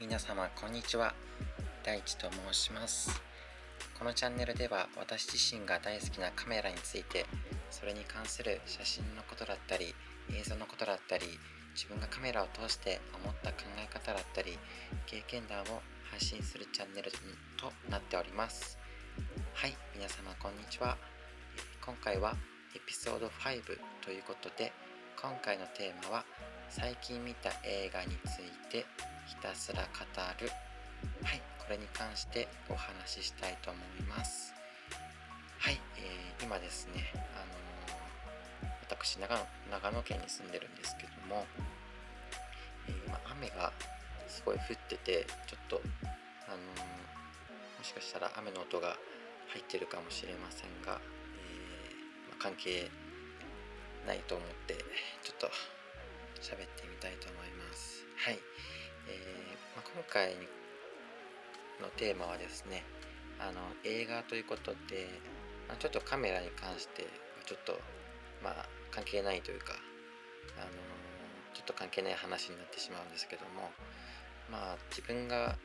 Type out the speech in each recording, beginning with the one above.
皆様こんにちは。大地と申します。このチャンネルでは私自身が大好きなカメラについてそれに関する写真のことだったり映像のことだったり自分がカメラを通して思った考え方だったり経験談を配信するチャンネルとなっております。はい皆様こんにちは。今回はエピソード5ということで今回のテーマは最近見た映画についてひたすら語る。はいこれに関してお話ししたいと思います。はい、えー、今ですねあのー、私長長野県に住んでるんですけども、えー、今雨がすごい降っててちょっとあのもしかしたら雨の音が入ってるかもしれませんが、えまあ、関係ないと思ってちょっと喋ってみたいと思います。はい。えー、まあ、今回のテーマはですねあの映画ということで、まあ、ちょっとカメラに関してちょっとまあ関係ないというかあのちょっと関係ない話になってしまうんですけどもまあ自分が、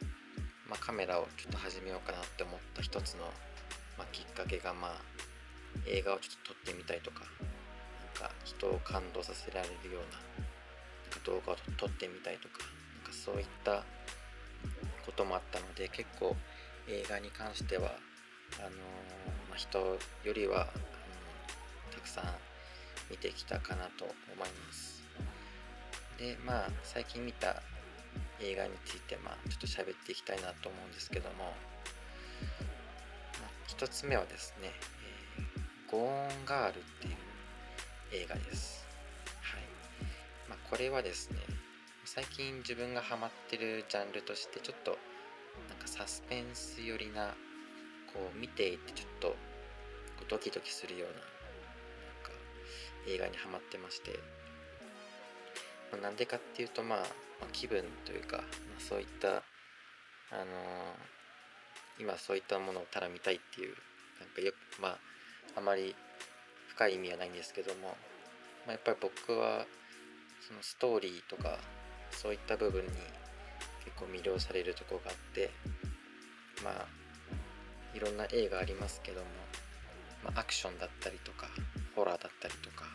まあ、カメラをちょっと始めようかなって思った一つの、まあ、きっかけがまあ映画をちょっと撮ってみたいとかなんか人を感動させられるような動画を撮ってみたいとかかそういったこともあったので結構映画に関してはあのまあ、人よりはあのたくさん見てきたかなと思います。でまあ最近見た映画についてまあちょっと喋っていきたいなと思うんですけども、まあ、1つ目はですね「えー、ゴーンガール」っていう映画です。はい。まあ、これはですね最近自分がハマってるジャンルとしてちょっとなんかサスペンス寄りなこう見ていてちょっとこうドキドキするようななんか映画にハマってまして、まあ、んでかっていうと、まあ、まあ、気分というか、まあ、そういったあのー、今そういったものをただ見たいっていうなんかよくまああまり深い意味はないんですけども、まあ、やっぱり僕はそのストーリーとかそういった部分に結構魅了されるとこがあってまあいろんな映画ありますけども、まあ、アクションだったりとかホラーだったりとか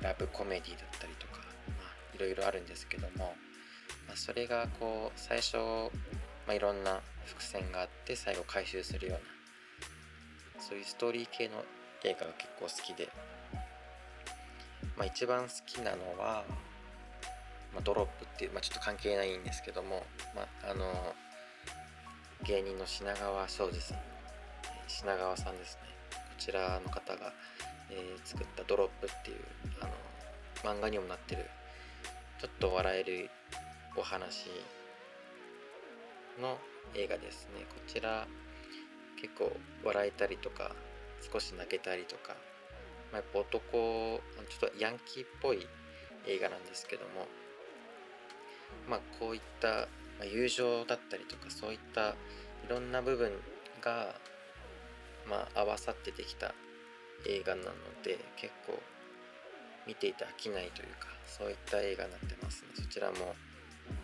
ラブコメディだったりとか、まあ、いろいろあるんですけども、まあ、それがこう最初、まあ、いろんな伏線があって最後回収するようなそういうストーリー系の映画が結構好きで、まあ、一番好きなのはまあ、ドロップっていう、まあ、ちょっと関係ないんですけども、まあ、あの芸人の品川庄司さん品川さんですね。こちらの方が、えー、作った「ドロップ」っていうあの漫画にもなってるちょっと笑えるお話の映画ですね。こちら結構笑えたりとか少し泣けたりとか、まあ、やっぱ男ちょっとヤンキーっぽい映画なんですけどもまあ、こういった友情だったりとかそういったいろんな部分が、まあ、合わさってできた映画なので結構見ていて飽きないというかそういった映画になってますのでそちらも、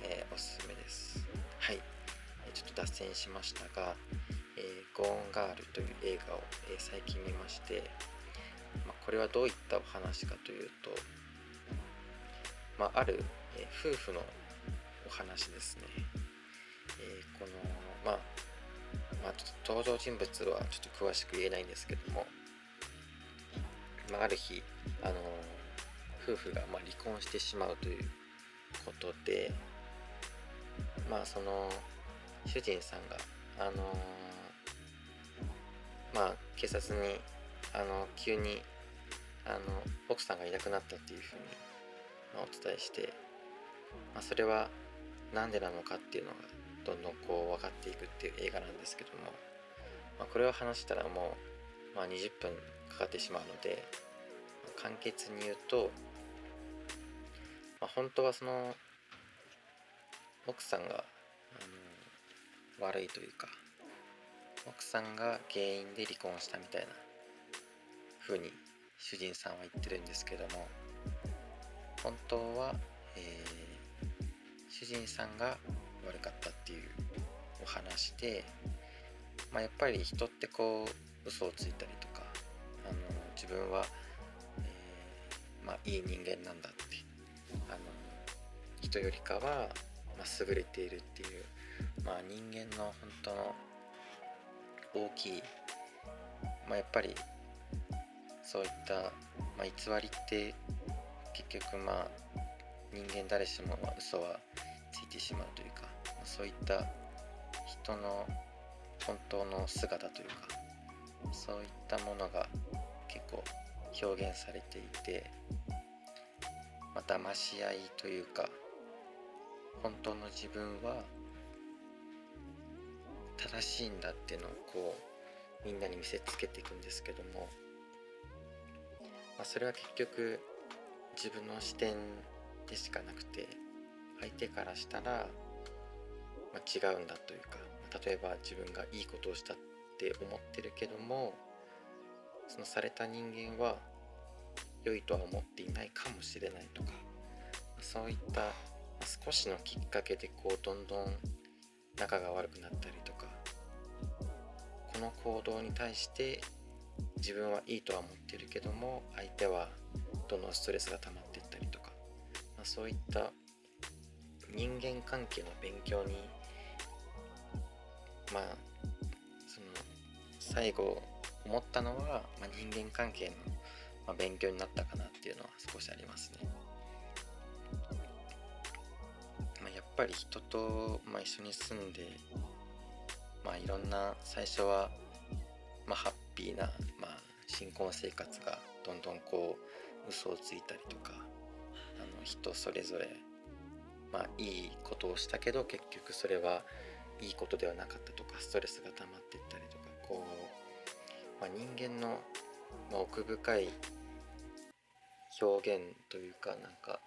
えー、おすすめです。はい。ちょっと脱線しましたが「えー、ゴーンガール」という映画を、えー、最近見まして、まあ、これはどういったお話かというと、まあ、ある、え夫婦のお話ですね。えー、この、まあ、まあ、ちょっと登場人物はちょっと詳しく言えないんですけども、まあ、ある日、あの夫婦がま離婚してしまうということで、まあ、その主人さんが、あのまあ、警察に、あの急にあの奥さんがいなくなったっていうふうに、お伝えして、まあ、それはなんでなのかっていうのがどんどんこう分かっていくっていう映画なんですけども、まあ、これを話したらもう、まあ、20分かかってしまうので、まあ、簡潔に言うと、まあ、本当はその奥さんが、あの悪いというか奥さんが原因で離婚したみたいな風に主人さんは言ってるんですけども本当は、主人さんが悪かったっていうお話で、まあ、やっぱり人ってこう嘘をついたりとかあの自分は、えー、まあ、いい人間なんだってあの人よりかは、まあ、優れているっていう、まあ、人間の本当の大きい、まあ、やっぱりそういった、ま、偽りって結局まあ人間誰しも嘘はてしまうというかそういった人の本当の姿というかそういったものが結構表現されていてまた増し合いというか本当の自分は正しいんだっていうのをこうみんなに見せつけていくんですけども、まあ、それは結局自分の視点でしかなくて相手からしたら、まあ、違うんだというか例えば自分がいいことをしたって思ってるけどもそのされた人間は良いとは思っていないかもしれないとかそういった少しのきっかけでこうどんどん仲が悪くなったりとかこの行動に対して自分はいいとは思ってるけども相手はどんどんストレスが溜まっていったりとか、まあ、そういった人間関係の勉強にまあその最後思ったのは、まあ、人間関係の、まあ、勉強になったかなっていうのは少しありますね。まあ、やっぱり人と、まあ、一緒に住んで、まあ、いろんな最初は、まあ、ハッピーな、まあ、新婚生活がどんどんこう嘘をついたりとかあの人それぞれ、まあ、いいことをしたけど結局それはいいことではなかったとかストレスが溜まっていったりとかこう、まあ、人間の、まあ、奥深い表現というかなんか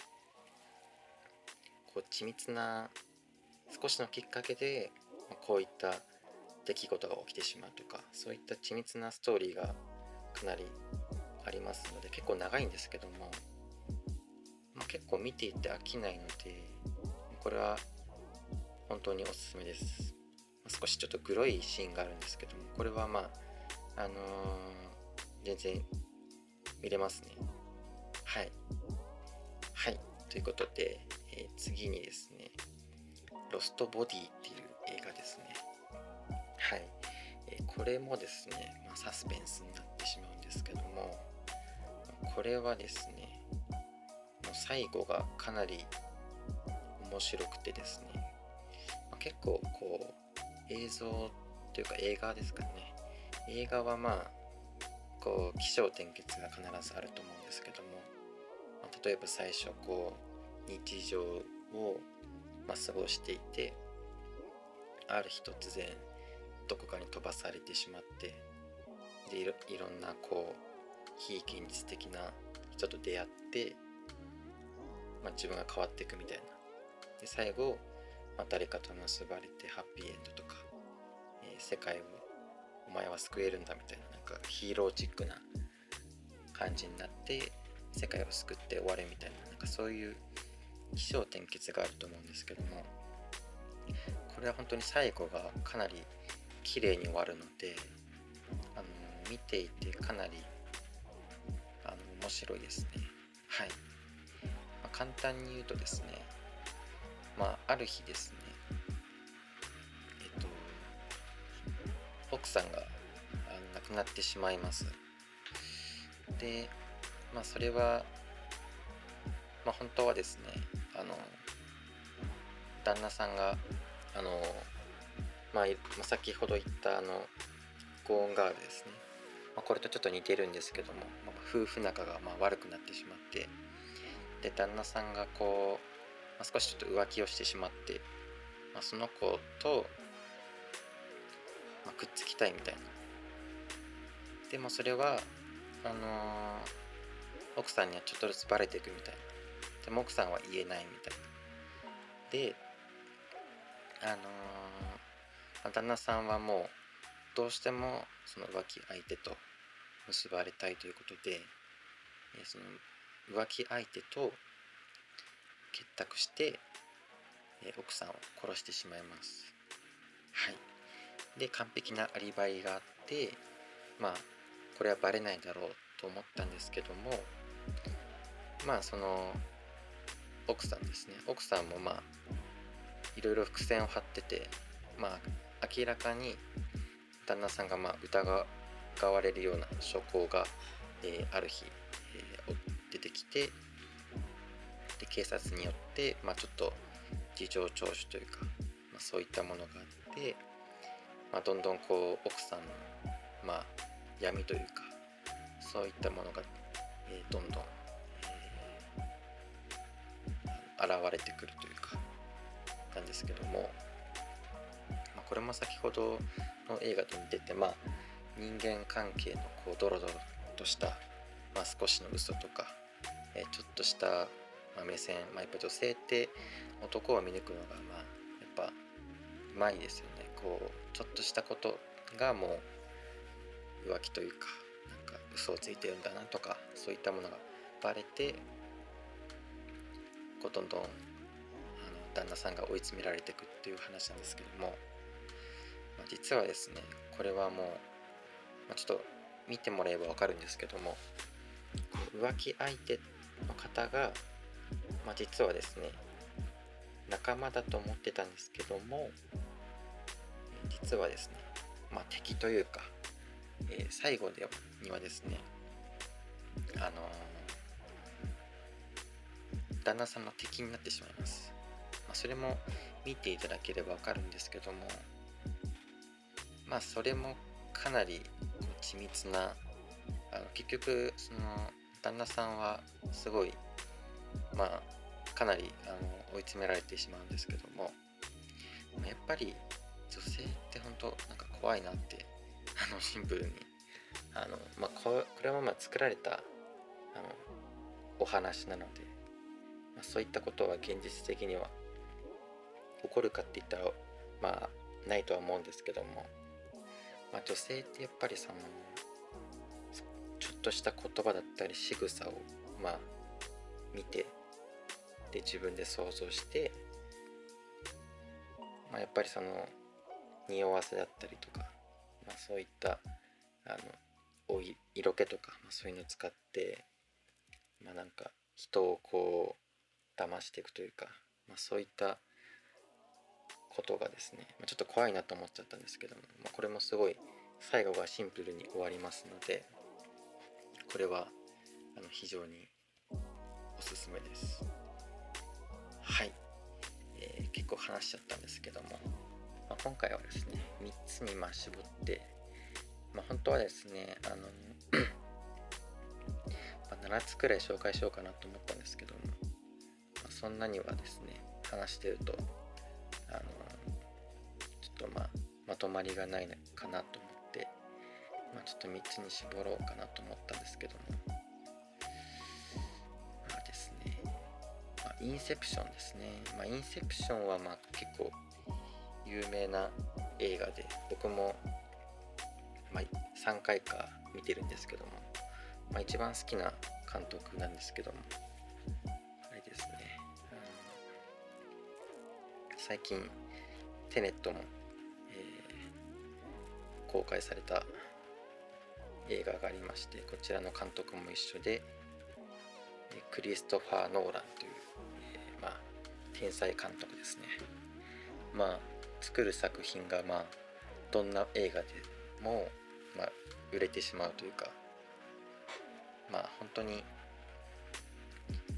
こう緻密な少しのきっかけで、まあ、こういった出来事が起きてしまうとかそういった緻密なストーリーがかなりありますので結構長いんですけども、まあ、結構見ていて飽きないのでこれは本当におすすめです、少しちょっとグロいシーンがあるんですけどもこれはまああのー、全然見れますね。はい。はい。ということで、えー、次にですねロストボディっていう映画ですね。はい、えー、これもですね、まあ、サスペンスになってしまうんですけどもこれはですねもう最後がかなり面白くてですね。ま結構こう映像というか映画ですかね。映画はまあこう起承転結が必ずあると思うんですけども、まあ、例えば最初こう日常を、ま、過ごしていてある日突然どこかに飛ばされてしまってでいろいろんなこう非現実的な人と出会って、まあ、自分が変わっていくみたいな。で最後まあ、誰かと結ばれてハッピーエンドとか、えー、世界をお前は救えるんだみたいななんかヒーローチックな感じになって世界を救って終わるみたいななんかそういう起承転結があると思うんですけどもこれは本当に最後がかなり綺麗に終わるのであの見ていてかなりあの面白いですね。はい、まあ、簡単に言うとですねまあ、ある日ですね、えっと、奥さんが亡くなってしまいます。で、まあ、それは、まあ、本当はですね、あの、旦那さんが、あの、まあ、先ほど言ったあの、ゴーンガールですね。まあ、これとちょっと似てるんですけども、まあ、夫婦仲がまあ悪くなってしまって、で、旦那さんがこう、あ、少しちょっと浮気をしてしまって、まあ、その子と、まあ、くっつきたいみたいな。でもそれはあのー、奥さんにはちょっとずつバレていくみたいな。でも奥さんは言えないみたいな。であのー、旦那さんはもうどうしてもその浮気相手と結ばれたいということでその浮気相手と結託してえ奥さんを殺してしまいます。はい。で完璧なアリバイがあってまあこれはバレないだろうと思ったんですけどもまあその奥さんですね。奥さんもまあいろいろ伏線を張っててまあ明らかに旦那さんがまあ疑われるような証拠が、えー、ある日、えー、出てきて警察によって、まあ、ちょっと事情聴取というか、まあ、そういったものがあって、まあ、どんどんこう奥さんの、まあ、闇というかそういったものが、えー、どんどん、えー、現れてくるというかなんですけども、まあ、これも先ほどの映画と似てて、まあ、人間関係のこうドロドロとした、まあ、少しの嘘とか、えー、ちょっとした、まあ、目線、まあ、やっぱ女性って男を見抜くのが、まあ、やっぱうまいですよね。こうちょっとしたことがもう浮気というかなんか嘘をついてるんだなとかそういったものがバレてこうどんどんあの旦那さんが追い詰められていくっていう話なんですけども、まあ、実はですねこれはもう、まあ、ちょっと見てもらえば分かるんですけども浮気相手の方が、まあ、実はですね仲間だと思ってたんですけども実はですねまあ敵というか、えー、最後でにはですねあのー、旦那さんの敵になってしまいます、まあ、それも見ていただければわかるんですけどもまあそれもかなり緻密なあの結局その旦那さんはすごいまあかなりあの追い詰められてしまうんですけどもやっぱり女性って本当なんか怖いなって あのシンプルにあの、まあ、これはまあ作られたあのお話なので、まあ、そういったことは現実的には起こるかって言ったらまあないとは思うんですけども、まあ、女性ってやっぱりそのちょっとした言葉だったり仕草をまあ見てで自分で想像して、まあ、やっぱりその匂わせだったりとか、まあ、そういったあの色気とか、まあ、そういうのを使ってまあなんか人をこう騙していくというか、まあ、そういったことがですね、まあ、ちょっと怖いなと思っちゃったんですけども、まあ、これもすごい最後がシンプルに終わりますのでこれはあの非常におすすめです。はい、えー、結構話しちゃったんですけども。まあ、今回はですね3つにま絞って、まあ、本当はですねあの ま7つくらい紹介しようかなと思ったんですけども、まあ、そんなにはですね話してるとあのちょっとまあまとまりがないかなと思って、まあ、ちょっと3つに絞ろうかなと思ったんですけども。インセプションですね、まあ、インセプションはまあ結構有名な映画で僕も、まあ、3回か見てるんですけども、まあ、一番好きな監督なんですけどもあれですね、うん、最近テネットも、えー、公開された映画がありましてこちらの監督も一緒でクリストファー・ノーランという、天才監督ですねまあ作る作品がまあどんな映画でも、まあ、売れてしまうというかまあ本当に、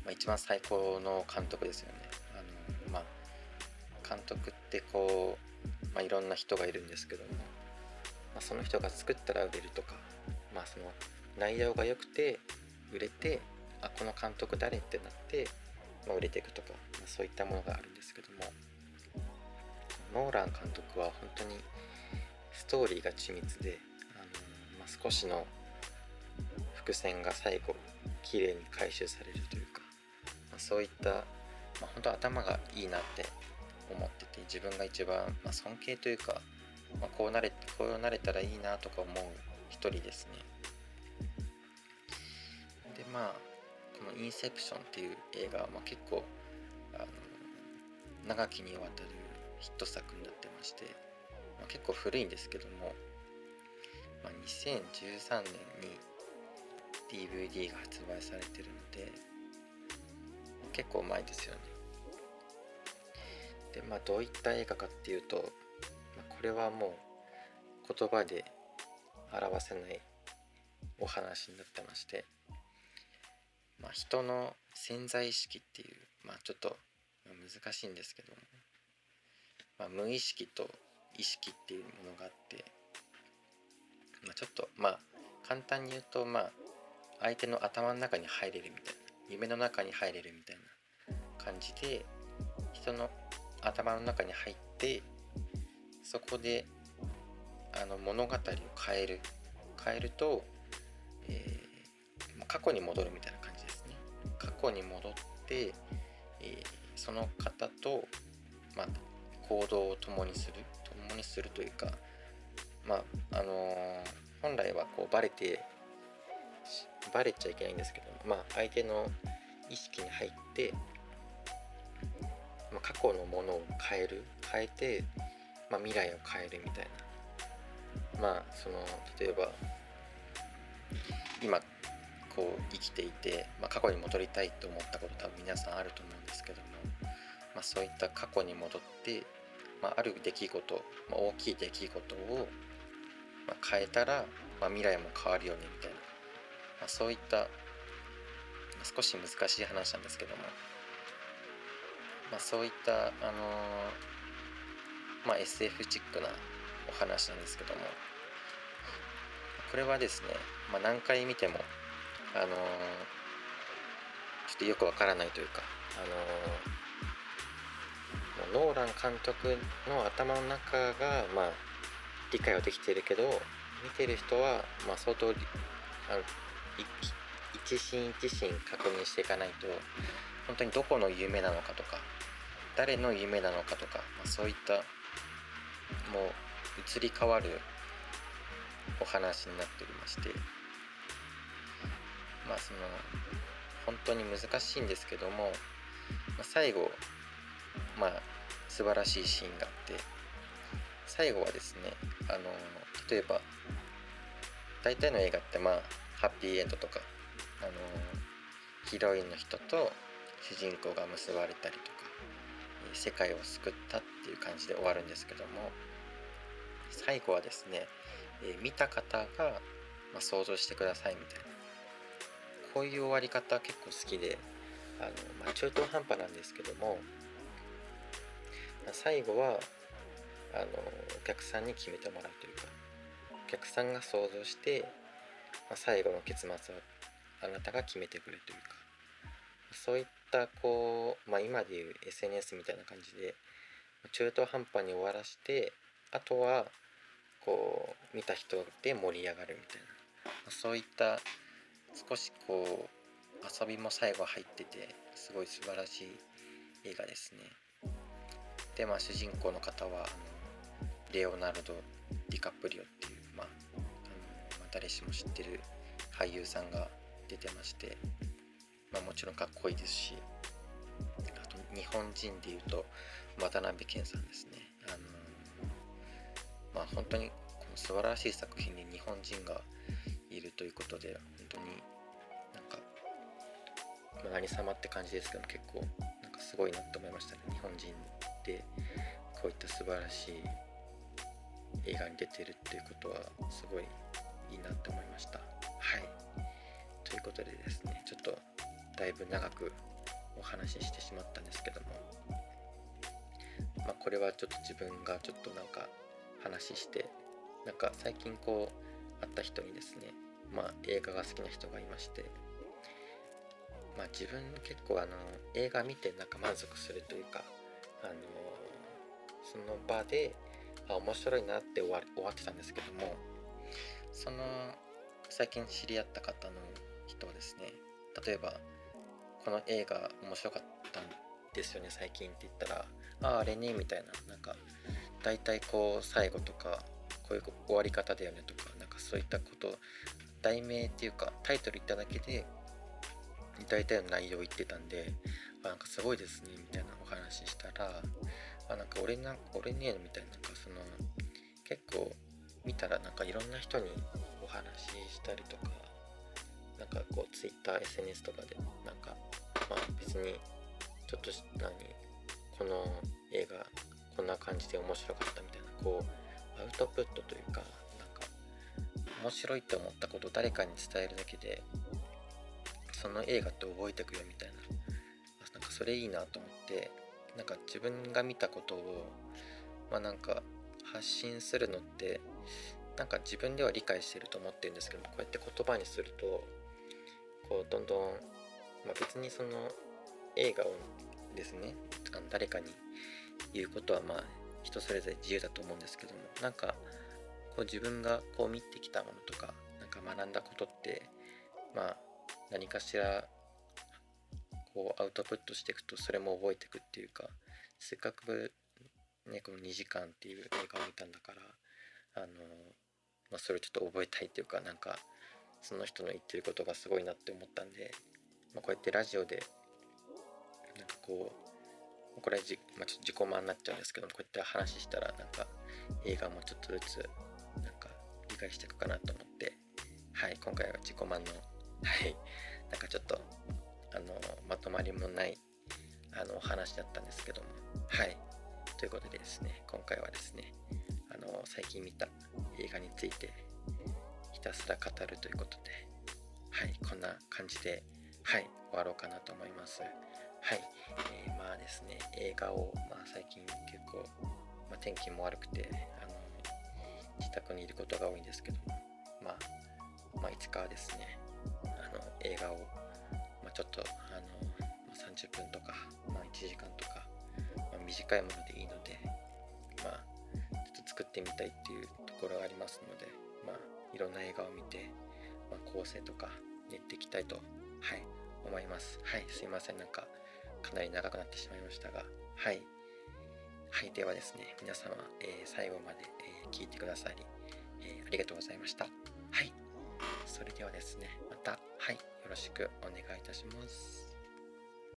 まあ、一番最高の監督ですよね。あのまあ、監督ってこう、まあ、いろんな人がいるんですけども、まあ、その人が作ったら売れるとか、まあ、その内容が良くて売れてあこの監督誰ってなって、ま、売れていくとか、ま、そういったものがあるんですけども。ノーラン監督は本当にストーリーが緻密で、あのまあ、少しの伏線が最後綺麗に回収されるというか、まあ、そういった、まあ、本当頭がいいなって思ってて自分が一番、まあ、尊敬というか、ま、こうなれこうなれたらいいなとか思う一人ですねでまあこの「インセプション」っていう映画はまあ結構あの長きにわたるヒット作になってまして、まあ、結構古いんですけども、まあ、2013年に DVD が発売されてるので結構前ですよね。でまあどういった映画かっていうと、まあ、これはもう言葉で表せないお話になってまして、あ、人の潜在意識っていう、まあ、ちょっと難しいんですけども、まあ、無意識と意識っていうものがあって、まあ、ちょっとまあ簡単に言うとまあ相手の頭の中に入れるみたいな。夢の中に入れるみたいな。感じで人の頭の中に入ってそこであの物語を変える。変えると、えー、過去に戻るみたいな。去に戻って、えー、その方と、まあ、行動を共にする共にするというかまああのー、本来はこうバレてバレちゃいけないんですけどまあ相手の意識に入って、まあ、過去のものを変える変えて、まあ、未来を変えるみたいな。まあその例えば今こう生きていて、まあ、過去に戻りたいと思ったこと多分皆さんあると思うんですけども、まあ、そういった過去に戻って、まあ、ある出来事、まあ、大きい出来事を、ま変えたら、ま未来も変わるよねみたいな、まそういった、ま少し難しい話なんですけども、まそういった、あのま SF チックなお話なんですけどもこれはですね、ま何回見てもあのー、ちょっとよくわからないというか、あのー、ノーラン監督の頭の中が、まあ、理解はできてるけど見てる人は、まあ、相当あの一心一心確認していかないと本当にどこの夢なのかとか誰の夢なのかとか、まあ、そういったもう移り変わるお話になっておりまして。まあその本当に難しいんですけども、まあ、最後まあ素晴らしいシーンがあって最後はですねあの例えば大体の映画ってまあハッピーエンドとかあのヒロインの人と主人公が結ばれたりとか世界を救ったっていう感じで終わるんですけども最後はですね、え見た方が、ま、想像してくださいみたいな。こういう終わり方結構好きであの、まあ、中途半端なんですけども、まあ、最後はあのお客さんに決めてもらうというかお客さんが想像して、まあ、最後の結末はあなたが決めてくれというかそういったこう、まあ、今でいう SNS みたいな感じで中途半端に終わらしてあとはこう見た人で盛り上がるみたいなそういった少しこう遊びも最後入っててすごい素晴らしい映画ですね。でまあ主人公の方はあのレオナルド・ディカプリオっていう、まあ、あの、誰しも知ってる俳優さんが出てまして、まあ、もちろんかっこいいですしあと日本人でいうと渡辺謙さんですね。あのまあ本当にこの素晴らしい作品に日本人がいるということで当になんか、まあ、何様って感じですけど結構なんかすごいなと思いましたね。日本人でこういった素晴らしい映画に出てるっていうことはすごいいいなと思いました。はい。ということでですねちょっとだいぶ長くお話ししてしまったんですけどもまあこれはちょっと自分がちょっとなんか話してなんか最近こう会った人にですねまあ映画が好きな人がいましてまあ自分結構あの映画見てなんか満足するというかあのその場であ面白いなって終わ終わってたんですけどもその最近知り合った方の人はですね例えばこの映画面白かったんですよね最近って言ったらあああれねみたいななんか大体こう最後とかこういう終わり方だよねとかなんかそういったこと題名っていうかタイトル言っただけで大体の内容言ってたんであなんかすごいですねみたいなお話話したらあなんか俺な俺ねみたいななんかその結構見たらなんかいろんな人にお話ししたりとかなんかこう TwitterSNS とかでなんかまあ別にちょっと何この映画こんな感じで面白かったみたいなこうアウトプットというか面白いって思ったことを誰かに伝えるだけでその映画って覚えてくよみたいな。なんかそれいいなと思ってなんか自分が見たことをまあなんか発信するのってなんか自分では理解してると思ってるんですけどこうやって言葉にするとこうどんどん、まあ、別にその映画をですねあの誰かに言うことはまあ人それぞれ自由だと思うんですけどもなんかこう自分がこう見てきたものとかなんか学んだことってまあ何かしらこうアウトプットしていくとそれも覚えていくっていうかせっかくねこの2時間っていう映画を見たんだからあの、まあ、それをちょっと覚えたいっていうかなんかその人の言ってることがすごいなって思ったんで、まあ、こうやってラジオでなんかこうこれはじ、まあ、ちょっと自己満になっちゃうんですけどもこうやって話したらなんか映画もちょっとずつなんか理解していくかなと思ってはい今回は自己満のはいなんかちょっとあのまとまりもないあのお話だったんですけどもはいということでですね今回はですねあの最近見た映画についてひたすら語るということではいこんな感じではい終わろうかなと思います。はい、えー、まあですね映画を、まあ、最近結構、まあ、天気も悪くて宅にいることが多いんですけどまあまあいつかはですねあの映画を、まあ、ちょっとあの、ま、30分とか、まあ、1時間とか、まあ、短いものでいいのでまあちょっと作ってみたいっていうところがありますのでまあいろんな映画を見て、まあ、構成とか練っていきたいとはい思います。はいすいません。なんかかなり長くなってしまいましたがはい。はいではですね皆様、えー、最後まで、えー、聞いてくださり、えー、ありがとうございました。はい。それではですねまたはいよろしくお願いいたします。